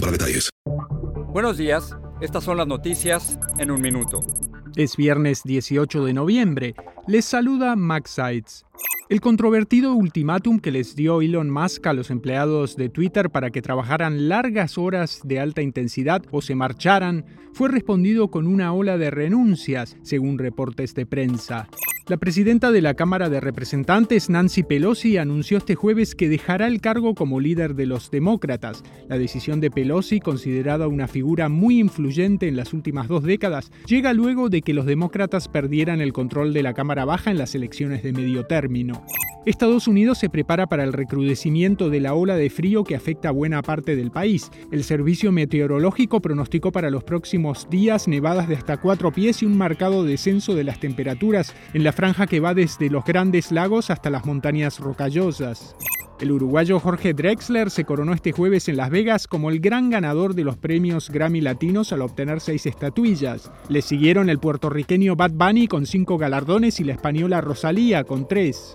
para detalles. Buenos días, estas son las noticias en un minuto. Es viernes 18 de noviembre. Les saluda Max Seitz. El controvertido ultimátum que les dio Elon Musk a los empleados de Twitter para que trabajaran largas horas de alta intensidad o se marcharan fue respondido con una ola de renuncias, según reportes de prensa. La presidenta de la Cámara de Representantes, Nancy Pelosi, anunció este jueves que dejará el cargo como líder de los demócratas. La decisión de Pelosi, considerada una figura muy influyente en las últimas dos décadas, llega luego de que los demócratas perdieran el control de la Cámara Baja en las elecciones de medio término. Estados Unidos se prepara para el recrudecimiento de la ola de frío que afecta a buena parte del país. El servicio meteorológico pronosticó para los próximos días nevadas de hasta cuatro pies y un marcado descenso de las temperaturas en la franja que va desde los grandes lagos hasta las montañas rocallosas. El uruguayo Jorge Drexler se coronó este jueves en Las Vegas como el gran ganador de los premios Grammy Latinos al obtener seis estatuillas. Le siguieron el puertorriqueño Bad Bunny con cinco galardones y la española Rosalía con tres.